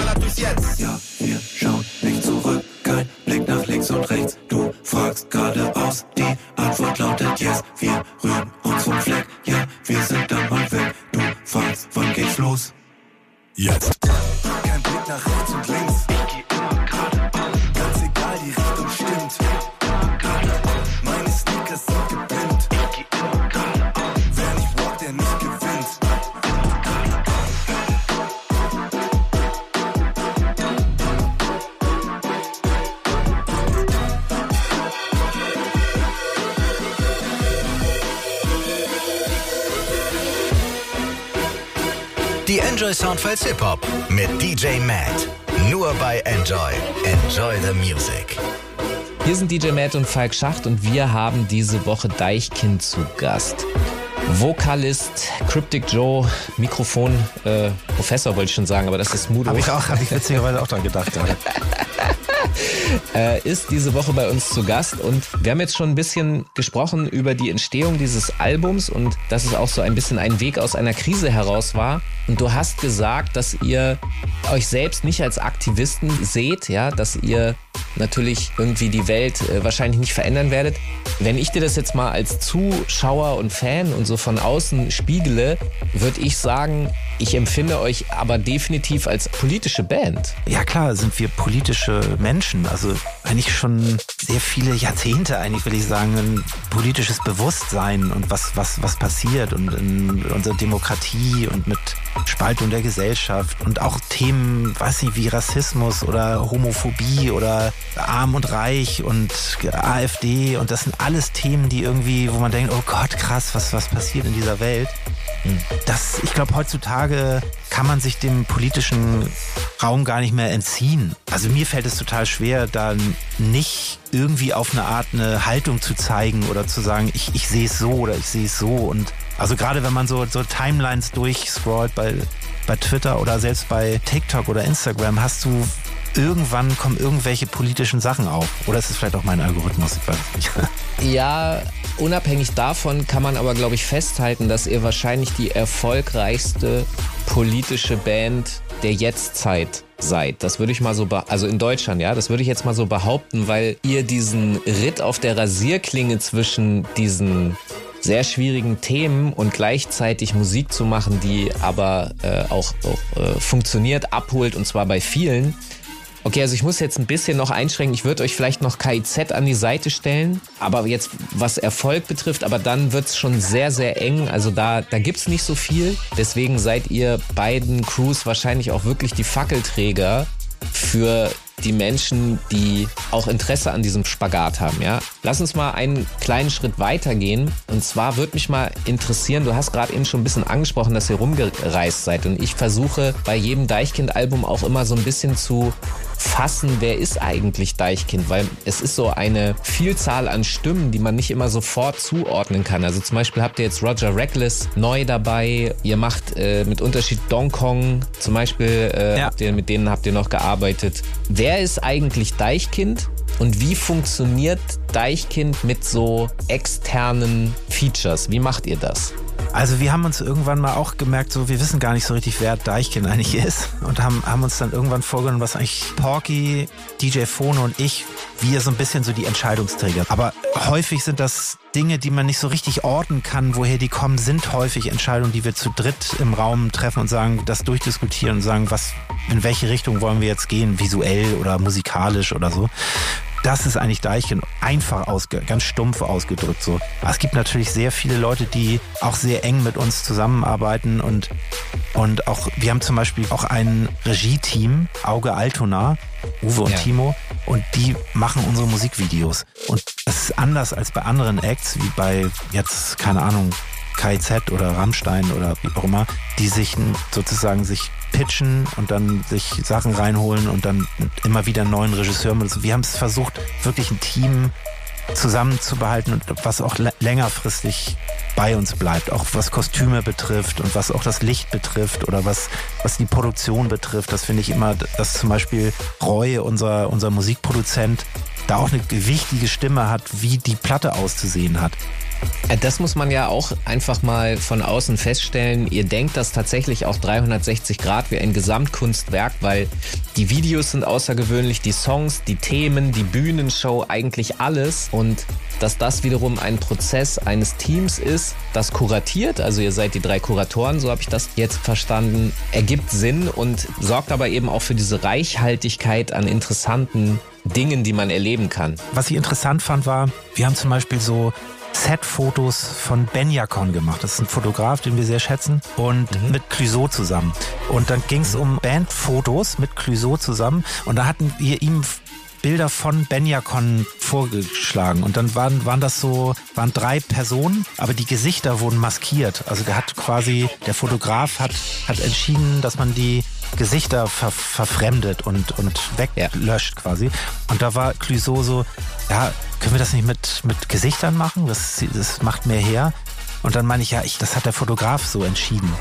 Speaker 17: geballert bis jetzt. Ja, wir schauen nicht zurück, kein Blick nach links und rechts. Du fragst geradeaus, die Antwort lautet yes. Wir rühren uns vom Fleck, ja, wir sind dann mal weg. Du fragst, wann geht's los? Jetzt.
Speaker 2: Rheinland-Pfalz Hip-Hop mit DJ Matt. Nur bei Enjoy. Enjoy the Music.
Speaker 3: Hier sind DJ Matt und Falk Schacht und wir haben diese Woche Deichkind zu Gast. Vokalist, Cryptic Joe, Mikrofon, äh, Professor wollte ich schon sagen, aber das ist Mudo.
Speaker 4: Habe ich auch, habe ich witzigerweise auch dran gedacht.
Speaker 3: äh, ist diese Woche bei uns zu Gast und wir haben jetzt schon ein bisschen gesprochen über die Entstehung dieses Albums und dass es auch so ein bisschen ein Weg aus einer Krise heraus war. Und du hast gesagt, dass ihr euch selbst nicht als Aktivisten seht, ja, dass ihr natürlich irgendwie die Welt äh, wahrscheinlich nicht verändern werdet. Wenn ich dir das jetzt mal als Zuschauer und Fan und so von außen spiegele, würde ich sagen, ich empfinde euch aber definitiv als politische Band.
Speaker 4: Ja klar, sind wir politische Menschen. Also eigentlich schon sehr viele Jahrzehnte, eigentlich will ich sagen, ein politisches Bewusstsein und was, was, was passiert und in unserer Demokratie und mit Spaltung der Gesellschaft und auch Themen, weiß nicht, wie Rassismus oder Homophobie oder Arm und Reich und AfD und das sind alles Themen, die irgendwie, wo man denkt, oh Gott, krass, was, was passiert in dieser Welt. Das, ich glaube, heutzutage kann man sich dem politischen Raum gar nicht mehr entziehen. Also mir fällt es total schwer, da nicht irgendwie auf eine Art eine Haltung zu zeigen oder zu sagen, ich, ich sehe es so oder ich sehe es so. Und also gerade wenn man so, so Timelines durchscrollt bei, bei Twitter oder selbst bei TikTok oder Instagram, hast du irgendwann kommen irgendwelche politischen Sachen auf. Oder ist es vielleicht auch mein Algorithmus? Ich weiß es nicht.
Speaker 3: Ja, unabhängig davon kann man aber, glaube ich, festhalten, dass ihr wahrscheinlich die erfolgreichste politische Band der Jetztzeit seid. Das würde ich mal so, also in Deutschland, ja, das würde ich jetzt mal so behaupten, weil ihr diesen Ritt auf der Rasierklinge zwischen diesen sehr schwierigen Themen und gleichzeitig Musik zu machen, die aber äh, auch, auch äh, funktioniert, abholt und zwar bei vielen, Okay, also ich muss jetzt ein bisschen noch einschränken. Ich würde euch vielleicht noch KIZ an die Seite stellen, aber jetzt was Erfolg betrifft, aber dann wird's schon sehr, sehr eng. Also da, da gibt's nicht so viel. Deswegen seid ihr beiden Crews wahrscheinlich auch wirklich die Fackelträger für die Menschen, die auch Interesse an diesem Spagat haben, ja. Lass uns mal einen kleinen Schritt weitergehen. Und zwar würde mich mal interessieren, du hast gerade eben schon ein bisschen angesprochen, dass ihr rumgereist seid. Und ich versuche bei jedem Deichkind-Album auch immer so ein bisschen zu fassen, wer ist eigentlich Deichkind, weil es ist so eine Vielzahl an Stimmen, die man nicht immer sofort zuordnen kann. Also zum Beispiel habt ihr jetzt Roger Reckless neu dabei, ihr macht äh, mit Unterschied Dong Kong zum Beispiel, äh, ja. ihr, mit denen habt ihr noch gearbeitet. Wer ist eigentlich Deichkind? Und wie funktioniert Deichkind mit so externen Features? Wie macht ihr das?
Speaker 4: Also wir haben uns irgendwann mal auch gemerkt, so wir wissen gar nicht so richtig, wer Deichkind eigentlich ist und haben, haben uns dann irgendwann vorgenommen, was eigentlich Porky, DJ Phono und ich, wir so ein bisschen so die Entscheidungsträger. Aber häufig sind das Dinge, die man nicht so richtig orten kann, woher die kommen, sind häufig Entscheidungen, die wir zu dritt im Raum treffen und sagen, das durchdiskutieren und sagen, was, in welche Richtung wollen wir jetzt gehen, visuell oder musikalisch oder so. Das ist eigentlich Deichkind einfach ausge, ganz stumpf ausgedrückt so. Aber es gibt natürlich sehr viele Leute, die auch sehr eng mit uns zusammenarbeiten und, und auch, wir haben zum Beispiel auch ein Regie-Team, Auge Altona, Uwe und ja. Timo, und die machen unsere Musikvideos. Und es ist anders als bei anderen Acts, wie bei jetzt, keine Ahnung, KZ oder Rammstein oder wie auch immer, die sich sozusagen sich pitchen und dann sich Sachen reinholen und dann immer wieder einen neuen Regisseur. Wir haben es versucht, wirklich ein Team zusammenzubehalten und was auch längerfristig bei uns bleibt, auch was Kostüme betrifft und was auch das Licht betrifft oder was, was die Produktion betrifft. Das finde ich immer, dass zum Beispiel Roy, unser, unser Musikproduzent, da auch eine wichtige Stimme hat, wie die Platte auszusehen hat.
Speaker 3: Äh, das muss man ja auch einfach mal von außen feststellen. Ihr denkt das tatsächlich auch 360 Grad wie ein Gesamtkunstwerk, weil die Videos sind außergewöhnlich, die Songs, die Themen, die Bühnenshow, eigentlich alles. Und dass das wiederum ein Prozess eines Teams ist, das kuratiert, also ihr seid die drei Kuratoren, so habe ich das jetzt verstanden, ergibt Sinn und sorgt aber eben auch für diese Reichhaltigkeit an interessanten Dingen, die man erleben kann.
Speaker 4: Was ich interessant fand, war, wir haben zum Beispiel so Set-Fotos von Benjakon gemacht. Das ist ein Fotograf, den wir sehr schätzen. Und mhm. mit Clouseau zusammen. Und dann ging es um Bandfotos mit Clouseau zusammen. Und da hatten wir ihm Bilder von Benjakon vorgeschlagen. Und dann waren, waren das so, waren drei Personen, aber die Gesichter wurden maskiert. Also der hat quasi, der Fotograf hat, hat entschieden, dass man die Gesichter ver verfremdet und, und weglöscht quasi. Und da war Clouseau so, ja, können wir das nicht mit, mit Gesichtern machen? Das, das macht mehr her. Und dann meine ich, ja, ich, das hat der Fotograf so entschieden.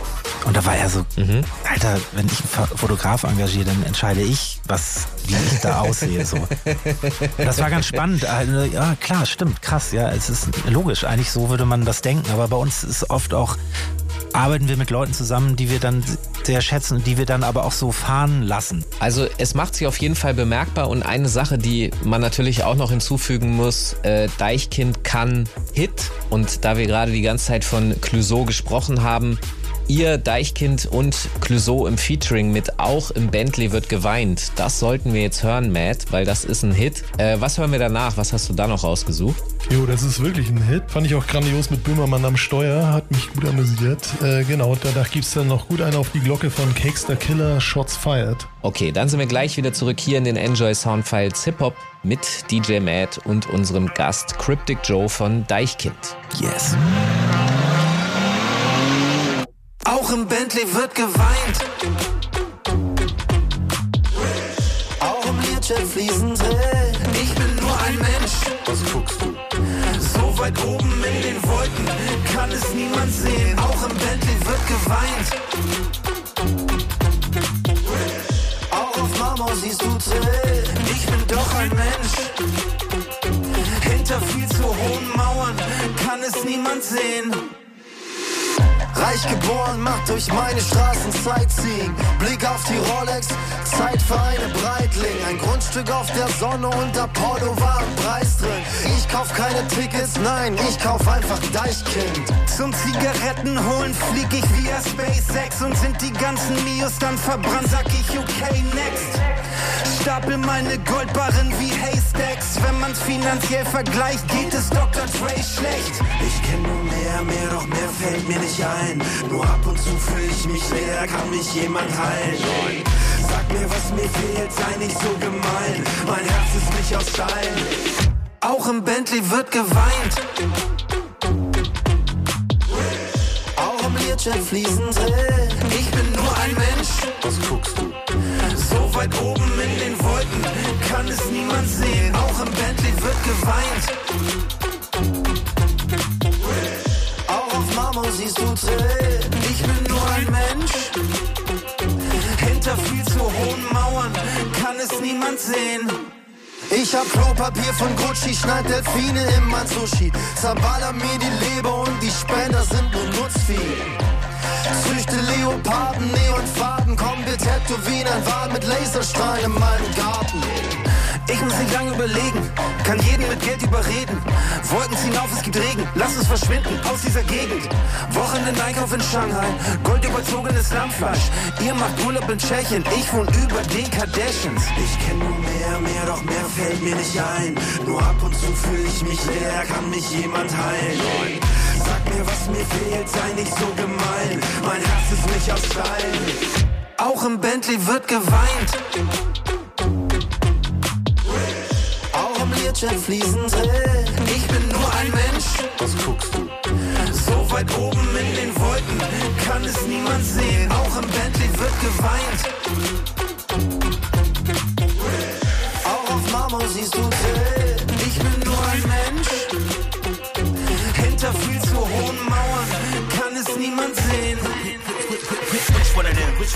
Speaker 4: Und da war er so, mhm. Alter, wenn ich einen Fotograf engagiere, dann entscheide ich, was, wie ich da aussehe. So. das war ganz spannend. Also, ja, klar, stimmt, krass. Ja, es ist logisch. Eigentlich so würde man das denken. Aber bei uns ist oft auch arbeiten wir mit Leuten zusammen, die wir dann sehr schätzen und die wir dann aber auch so fahren lassen.
Speaker 3: Also es macht sich auf jeden Fall bemerkbar und eine Sache, die man natürlich auch noch hinzufügen muss, äh, Deichkind kann Hit und da wir gerade die ganze Zeit von Clouseau gesprochen haben, Ihr, Deichkind und Clouseau im Featuring mit Auch im Bentley wird geweint. Das sollten wir jetzt hören, Matt, weil das ist ein Hit. Äh, was hören wir danach? Was hast du da noch rausgesucht?
Speaker 5: Jo, das ist wirklich ein Hit. Fand ich auch grandios mit Böhmermann am Steuer. Hat mich gut amüsiert. Äh, genau, danach gibt's dann noch gut einen auf die Glocke von Cakester Killer, Shots Fired.
Speaker 3: Okay, dann sind wir gleich wieder zurück hier in den Enjoy Soundfiles Hip Hop mit DJ Matt und unserem Gast Cryptic Joe von Deichkind.
Speaker 4: Yes.
Speaker 17: Auch im Bentley wird geweint. Auch im Learjet fließen Tränen. Ich bin nur ein Mensch.
Speaker 6: Was guckst du?
Speaker 17: So weit oben in den Wolken kann es niemand sehen. Auch im Bentley wird geweint. Auch auf Marmor siehst du Tränen. Ich bin doch ein Mensch. Hinter viel zu hohen Mauern kann es niemand sehen. Reich geboren, macht durch meine Straßen Sightseeing. Blick auf die Rolex, Zeit für eine Breitling. Ein Grundstück auf der Sonne und Apollo war ein Preis drin. Ich kauf keine Tickets, nein, ich kauf einfach Deichkind. Zum Zigaretten holen flieg ich via SpaceX und sind die ganzen Mios dann verbrannt, sag ich okay, next. Stapel meine Goldbarren wie Haystacks. Wenn man's finanziell vergleicht, geht es Dr. Dre schlecht. Ich kenn nur mehr, mehr, doch mehr fällt mir nicht ein. Nur ab und zu fühle ich mich leer, kann mich jemand heilen. Sag mir, was mir fehlt, sei nicht so gemein. Mein Herz ist nicht aus Stein. Auch im Bentley wird geweint. Auch im fließen Tränen. Ich bin nur ein Mensch.
Speaker 6: Was guckst du?
Speaker 17: So weit oben in den Wolken kann es niemand sehen. Auch im Bentley wird geweint. Siehst du Tränen. Ich bin nur ein Mensch. Hinter viel zu hohen Mauern kann es niemand sehen. Ich hab Klopapier von Gucci, schneid Delfine in mein Sushi. Zerballer mir die Leber und die Spender sind nur Nutzvieh. Züchte Leoparden, Neonfarben, komm, wir tätowieren ein Wal mit Laserstrahlen in meinem Garten. Ich muss nicht lange überlegen, kann jeden mit Geld überreden. Wolken ziehen auf, es gibt Regen, lass uns verschwinden aus dieser Gegend. Wochenende Einkauf in Shanghai, goldüberzogenes Lammfleisch. Ihr macht Urlaub in Tschechien, ich wohne über den Kardashians. Ich kenn nur mehr, mehr, doch mehr fällt mir nicht ein. Nur ab und zu fühle ich mich leer, kann mich jemand heilen. Sag mir, was mir fehlt, sei nicht so gemein. Mein Herz ist nicht aus Stein. Auch im Bentley wird geweint. Learjet fließen Tränen. Ich bin nur ein Mensch.
Speaker 6: Was guckst du?
Speaker 17: So weit oben in den Wolken kann es niemand sehen. Auch im Bentley wird geweint. Auch auf Marmor siehst du Tränen.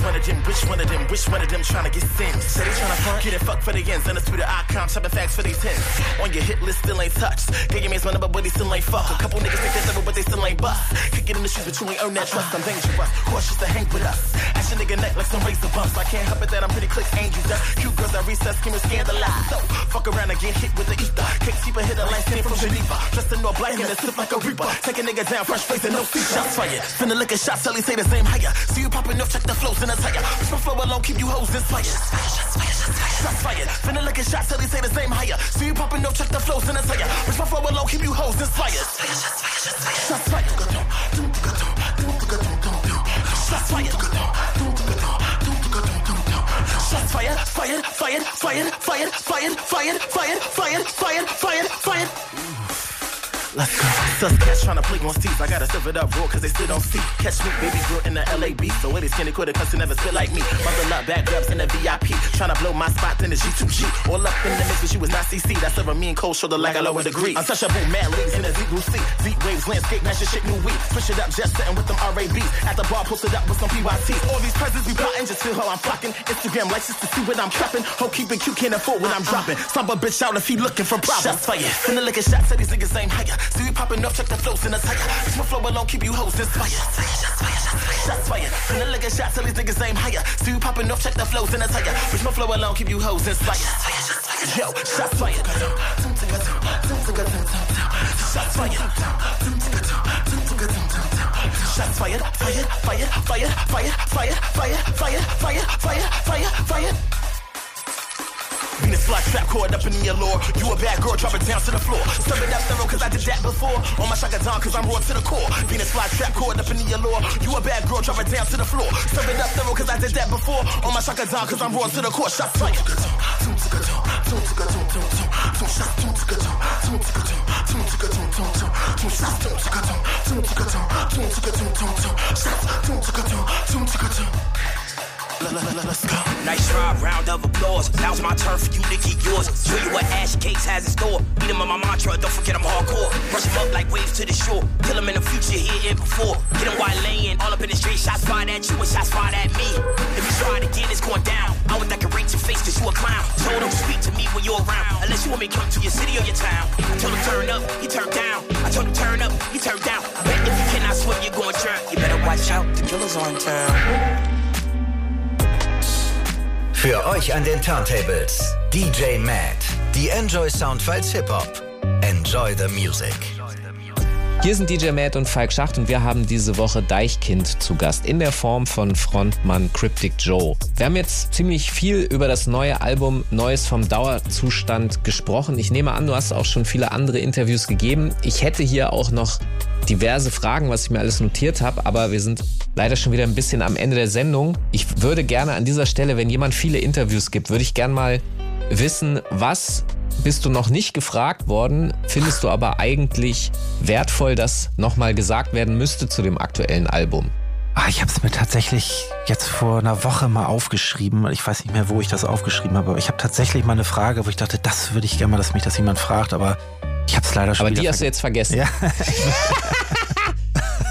Speaker 18: One of them? Which one of them? Which one of them? Trying to get sent? Say they trying to front, get it fucked for the ends. And it's Twitter icon, shopping facts for these hits. On your hit list, still ain't touched. Gave your man's my number, but he still ain't fuck. A couple niggas think they never, but they still ain't bust. Kick it in the shoes, but you ain't earn that trust. I'm dangerous, cautious to hang with us. Ash your nigga neck like some razor bumps. I can't help it that I'm pretty click angels. Up. Cute girls that recess, scheming scandalized. So, fuck around and get hit with the ether. Keep a hit a line standing from Geneva. Dressed in all black and it slip like a reaper. Take a nigga down, fresh face and no feet. Shots fired. Finna lick a shot till he say the same higher. See you popping off, check the flows in a tire. Push my flow alone, keep you hoes inspired. Shots fired. Finna lick a shot till he say the same higher. See you popping off, check the flows in a tire. Push my flow alone, keep you hoes inspired. Shots fired. Shots fired. Shots fired, fired, fired, fired, fired, fired, fired, fired, fired, fired, fired, fired. Let's go. Sus cats tryna play on seats. I gotta serve it up raw cause they still don't see. Catch me, baby girl, in the LAB. So it is skinny quarter cause they never spit like me. Mother love bad grabs in the VIP. Tryna blow my spot in the G2G. All up in the mix, but she was not CC. That's over me and Cole shoulder like a lower degree. Untouchable mad leagues in the Z C. Z waves, landscape, match your shit new week. Push it up, just sitting with them RABs. At the bar, posted up with some PYT. All these presents we plotting, just feel how I'm flocking. Instagram likes just to see what I'm trapping. Ho keeping cute, can't afford what I'm dropping. Stomp a bitch out if he looking for problems. Shots fired. Finna lick a shot, say these niggas ain't higher. See we popping off, check the flows in the tire. My flow alone, keep you hoes inspired. Shots fired, shots fired, shots fired. Finna look at shots, till these niggas aim higher. See we popping off, check the flows in the tire. Bitch, my flow alone, keep you hoes inspired. Yo, shots fired. Shots fired. Shots fired, fired, fired, fired, fired, fired, fired, fired, fired, fired, fired, fired. Venus fly trap caught up in the allure. You a bad girl, drop it down to the floor. Serve it up thorough, cause I did that before. On my shaka down, cause I'm raw to the core. Venus fly trap caught up in the allure. You a bad girl, drop it down to the floor. Serve it up thorough, cause I did that before. On my shaka down, cause I'm raw to the core. Shots fired.
Speaker 9: Nice try, round of applause. Now's my turn for you to get yours. Show you what Ash Cakes has in store. Beat him on my mantra, don't forget I'm hardcore. Rush him up like waves to the shore. Kill him in the future, here and before. Get him while laying all up in the street. Shots fired at you and shots fired at me. If you try it again, it's going down. I would decorate your face cause you a clown. So don't speak to me when you're around. Unless you want me to come to your city or your town. I told him turn up, he turned down. I told him turn up, he turned down. Bet if you cannot swim, you're going drown. You better watch out, the killers in town.
Speaker 2: Für euch an den Turntables DJ Matt. Die Enjoy Soundfiles Hip Hop. Enjoy the music.
Speaker 3: Hier sind DJ Matt und Falk Schacht und wir haben diese Woche Deichkind zu Gast in der Form von Frontmann Cryptic Joe. Wir haben jetzt ziemlich viel über das neue Album Neues vom Dauerzustand gesprochen. Ich nehme an, du hast auch schon viele andere Interviews gegeben. Ich hätte hier auch noch diverse Fragen, was ich mir alles notiert habe, aber wir sind leider schon wieder ein bisschen am Ende der Sendung. Ich würde gerne an dieser Stelle, wenn jemand viele Interviews gibt, würde ich gerne mal wissen, was bist du noch nicht gefragt worden, findest du aber eigentlich wertvoll, dass nochmal gesagt werden müsste zu dem aktuellen Album?
Speaker 4: Ah, ich habe es mir tatsächlich jetzt vor einer Woche mal aufgeschrieben. Ich weiß nicht mehr, wo ich das aufgeschrieben habe, aber ich habe tatsächlich mal eine Frage, wo ich dachte, das würde ich gerne mal, dass mich das jemand fragt, aber ich habe es leider schon
Speaker 3: Aber die hast du jetzt vergessen.
Speaker 4: Ja.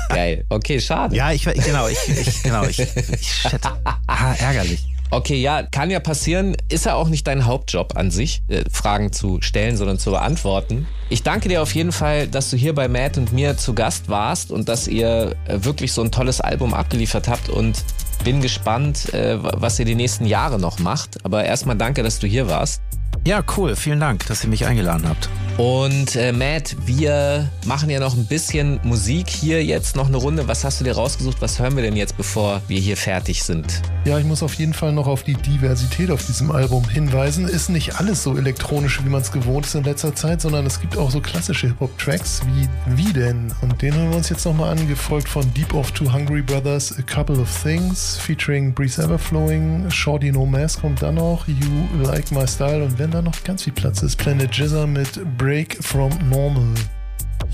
Speaker 3: Geil. Okay, schade.
Speaker 4: Ja, ich genau, ich, ich genau, ich, ich shit. Ah, ärgerlich.
Speaker 3: Okay, ja, kann ja passieren. Ist ja auch nicht dein Hauptjob an sich, äh, Fragen zu stellen, sondern zu beantworten. Ich danke dir auf jeden Fall, dass du hier bei Matt und mir zu Gast warst und dass ihr äh, wirklich so ein tolles Album abgeliefert habt und bin gespannt, äh, was ihr die nächsten Jahre noch macht. Aber erstmal danke, dass du hier warst.
Speaker 4: Ja, cool. Vielen Dank, dass ihr mich eingeladen habt.
Speaker 3: Und äh, Matt, wir machen ja noch ein bisschen Musik hier jetzt noch eine Runde. Was hast du dir rausgesucht? Was hören wir denn jetzt, bevor wir hier fertig sind?
Speaker 5: Ja, ich muss auf jeden Fall noch auf die Diversität auf diesem Album hinweisen. Ist nicht alles so elektronisch, wie man es gewohnt ist in letzter Zeit, sondern es gibt auch so klassische Hip-Hop-Tracks wie Wie denn? Und den hören wir uns jetzt nochmal an, gefolgt von Deep of Two Hungry Brothers, A Couple of Things, featuring Breeze Everflowing, Shorty No Mask kommt dann noch, You Like My Style und wenn da noch ganz viel Platz ist, Planet Jizzer mit Break from Normal.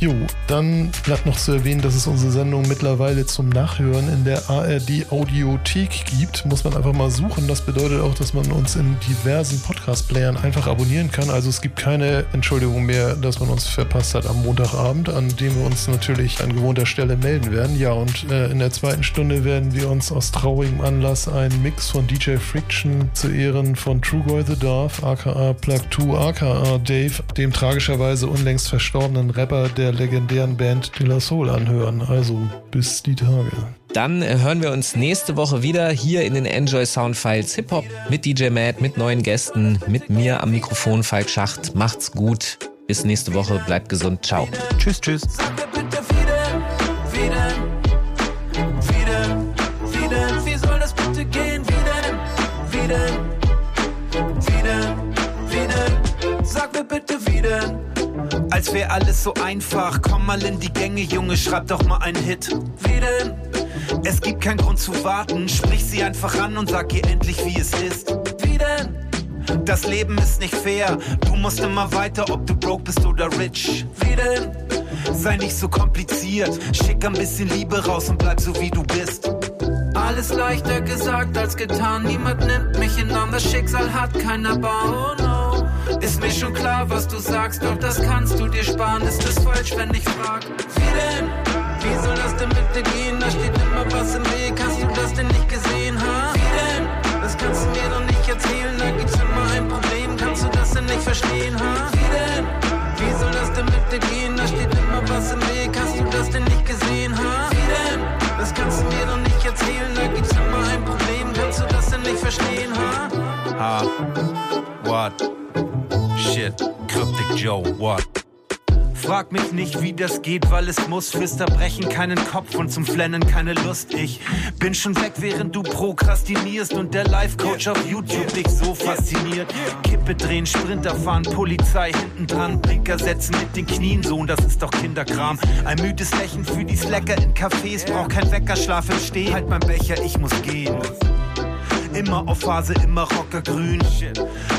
Speaker 5: Jo, dann bleibt noch zu erwähnen, dass es unsere Sendung mittlerweile zum Nachhören in der ARD Audiothek gibt. Muss man einfach mal suchen. Das bedeutet auch, dass man uns in diversen Podcast-Playern einfach abonnieren kann. Also es gibt keine Entschuldigung mehr, dass man uns verpasst hat am Montagabend, an dem wir uns natürlich an gewohnter Stelle melden werden. Ja, und äh, in der zweiten Stunde werden wir uns aus traurigem Anlass einen Mix von DJ Friction zu Ehren von Trugoy the Darf, aka Plug 2, aka Dave, dem tragischerweise unlängst verstorbenen Rapper der legendären Band De La Soul anhören. Also bis die Tage.
Speaker 3: Dann äh, hören wir uns nächste Woche wieder hier in den Enjoy Soundfiles Hip Hop mit DJ Matt, mit neuen Gästen, mit mir am Mikrofon Falk Schacht. Macht's gut. Bis nächste Woche. Bleibt gesund. Ciao.
Speaker 4: Tschüss, tschüss.
Speaker 11: Als wäre alles so einfach. Komm mal in die Gänge, Junge, schreib doch mal einen Hit.
Speaker 12: Wie denn?
Speaker 11: Es gibt keinen Grund zu warten. Sprich sie einfach an und sag ihr endlich, wie es ist.
Speaker 12: Wie denn?
Speaker 11: Das Leben ist nicht fair. Du musst immer weiter, ob du broke bist oder rich.
Speaker 12: Wie denn?
Speaker 11: Sei nicht so kompliziert. Schick ein bisschen Liebe raus und bleib so wie du bist.
Speaker 12: Alles leichter gesagt als getan. Niemand nimmt mich in Arm. Das Schicksal hat keiner Bau. Oh no. Ist mir schon klar, was du sagst, doch das kannst du dir sparen. Ist es falsch, wenn ich frag? Wie denn? Wie soll das denn mit dir gehen? Da steht immer was im Weg. Hast du das denn nicht gesehen, ha? Wie denn? Das kannst du mir doch nicht erzählen.
Speaker 11: Joe. What?
Speaker 12: Frag mich nicht, wie das geht, weil es muss. Fürs Zerbrechen keinen Kopf und zum Flennen keine Lust. Ich bin schon weg, während du prokrastinierst und der Life-Coach auf YouTube dich so fasziniert. Kippe drehen, Sprinter fahren, Polizei hinten dran, Blinker setzen mit den Knien, Sohn, das ist doch Kinderkram. Ein müdes Lächeln für die Slacker in Cafés, brauch kein Weckerschlaf im Stehen. Halt mein Becher, ich muss gehen. Immer auf Phase, immer rockergrün.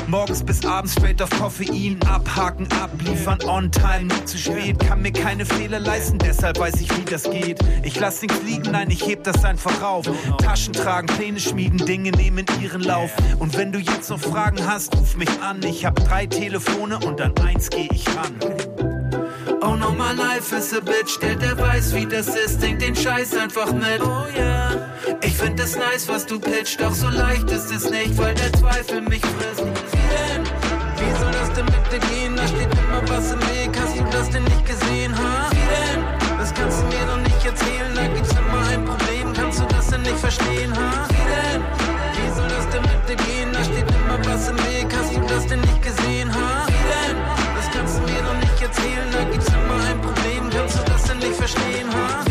Speaker 12: Morgens bis abends straight auf Koffein. Abhaken, abliefern, on time, nie zu spät. Kann mir keine Fehler leisten, deshalb weiß ich, wie das geht. Ich lass nichts liegen, nein, ich heb das einfach auf. Taschen tragen, Pläne schmieden, Dinge nehmen ihren Lauf. Und wenn du jetzt noch Fragen hast, ruf mich an. Ich hab drei Telefone und an eins geh ich ran. Oh no, my life is a bitch, der, der weiß, wie das ist, denkt den Scheiß einfach mit. Oh yeah. Ich find es nice, was du pitcht, doch so leicht ist es nicht, weil der Zweifel mich frisst. Wie soll das denn mit dir gehen? Da steht immer was im Weg, hast du das denn nicht gesehen, ha? Wie denn? Das kannst du mir doch nicht erzählen, da gibt's immer ein Problem, kannst du das denn nicht verstehen, ha? Wie denn? Wie soll das denn mit dir gehen? Da steht immer was im Weg, hast du das denn nicht gesehen, ha? Erzählen, da gibt's immer ein Problem, kannst du das denn nicht verstehen, ha?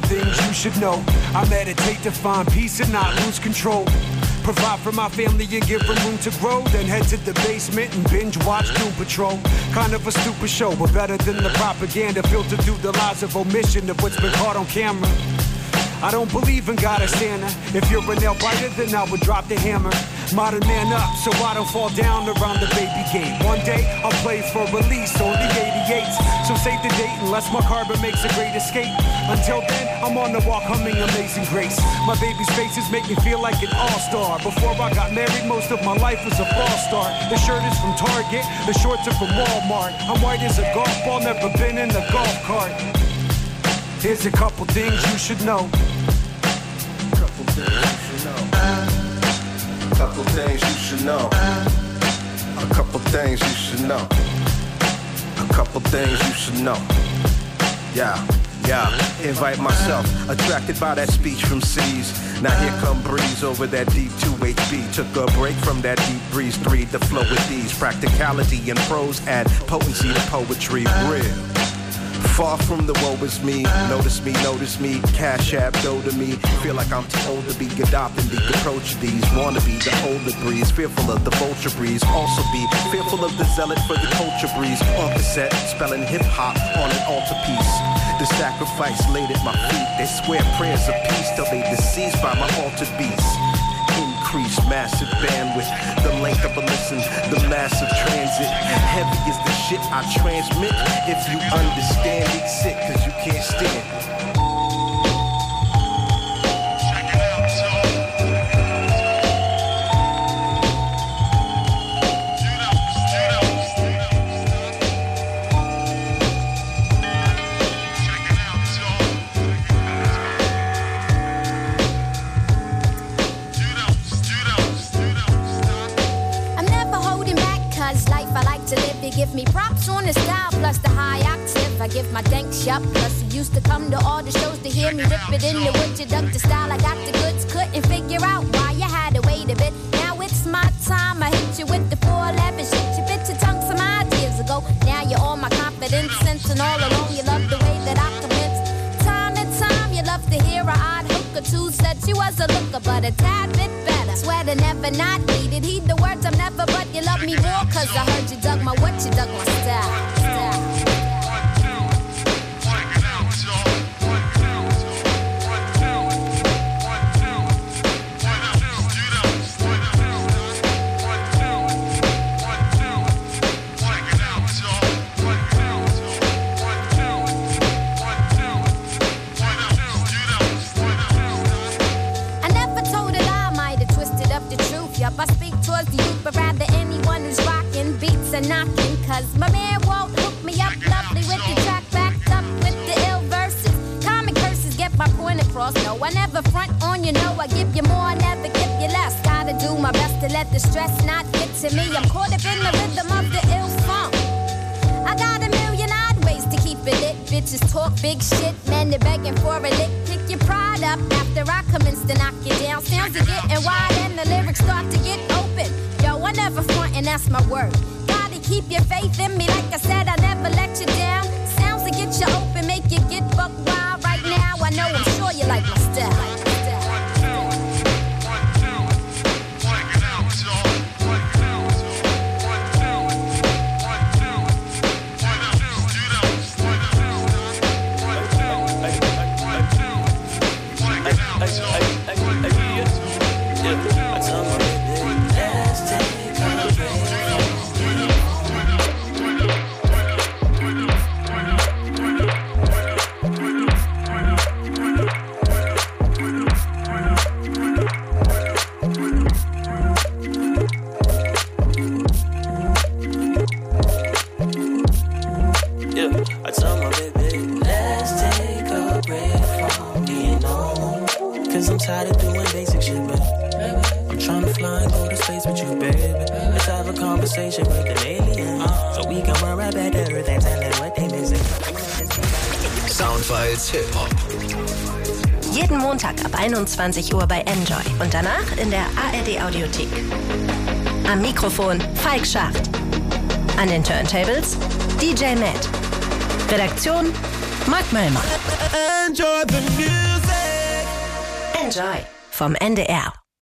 Speaker 19: Couple things you should know. I meditate to find peace and not lose control. Provide for my family and give them room to grow. Then head to the basement and binge watch Doom Patrol. Kind of a stupid show, but better than the propaganda filtered through the lies of omission of what's been caught on camera. I don't believe in God or Santa. If you're a nail biter, then I would drop the hammer. Modern man up, so I don't fall down around the baby gate. One day I'll play for release on the 88s. So save the date unless my carbon makes a great escape. Until then, I'm on the walk humming Amazing Grace. My baby's faces make me feel like an all-star. Before I got married, most of my life was a false start. The shirt is from Target, the shorts are from Walmart. I'm white as a golf ball, never been in a golf cart. Here's a couple things you should know.
Speaker 20: Couple things you should know. A couple things you should know. A couple things you should know. Yeah. Yeah, invite myself, attracted by that speech from C's. Now here come breeze over that deep 2 HB. Took a break from that deep breeze 3 to flow with these. Practicality and prose add potency to poetry. Real. Far from the woe is me. Notice me, notice me. Cash app, dough to me. Feel like I'm too old to be adopting the approach these. Wanna be the older breeze. Fearful of the vulture breeze. Also be fearful of the zealot for the culture breeze. On cassette, spelling hip hop on an altarpiece. The sacrifice laid at my feet. They swear prayers of peace till they deceased by my altered beast increase massive bandwidth. The length of a listen, the massive transit. Heavy is the shit I transmit. If you understand it, sick, cause you can't stand it.
Speaker 21: To come to all the shows to hear me rip it in the wood. You dug the style, I got the goods. Couldn't figure out why you had to wait a bit. Now it's my time, I hit you with the 411 shit. You bit your tongue some ideas ago. Now you're all my confidence, and all along you love the way that I convince. Time to time, you love to hear a odd hook or two. Said she was a looker, but a tad bit better. Swear to never not needed. Heed the words I'm never, but you love me more. Cause I heard you dug my what, you dug my style. You more, never give you less. Gotta do my best to let the stress not get to me. I'm caught up in the rhythm of the ill funk. I got a million odd ways to keep it lit. Bitches talk big shit, men they're begging for a lick. Pick your pride up after I commence to knock you down. Sounds are getting wide and the lyrics start to get open. Yo, I never front and that's my word. Gotta keep your faith in me, like I said, I never let you down. Sounds to get you open, make you get buck wild. Right now, I know I'm
Speaker 16: conversation with an alien. So we can run right back to Earth and tell them what they missing.
Speaker 2: Soundfiles Hip Hop.
Speaker 13: Jeden Montag ab 21 Uhr bei Enjoy und danach in der ARD Audiothek. Am Mikrofon Falk Schacht. An den Turntables DJ Matt. Redaktion Mark Möllmann.
Speaker 16: Enjoy the music.
Speaker 13: Enjoy vom NDR.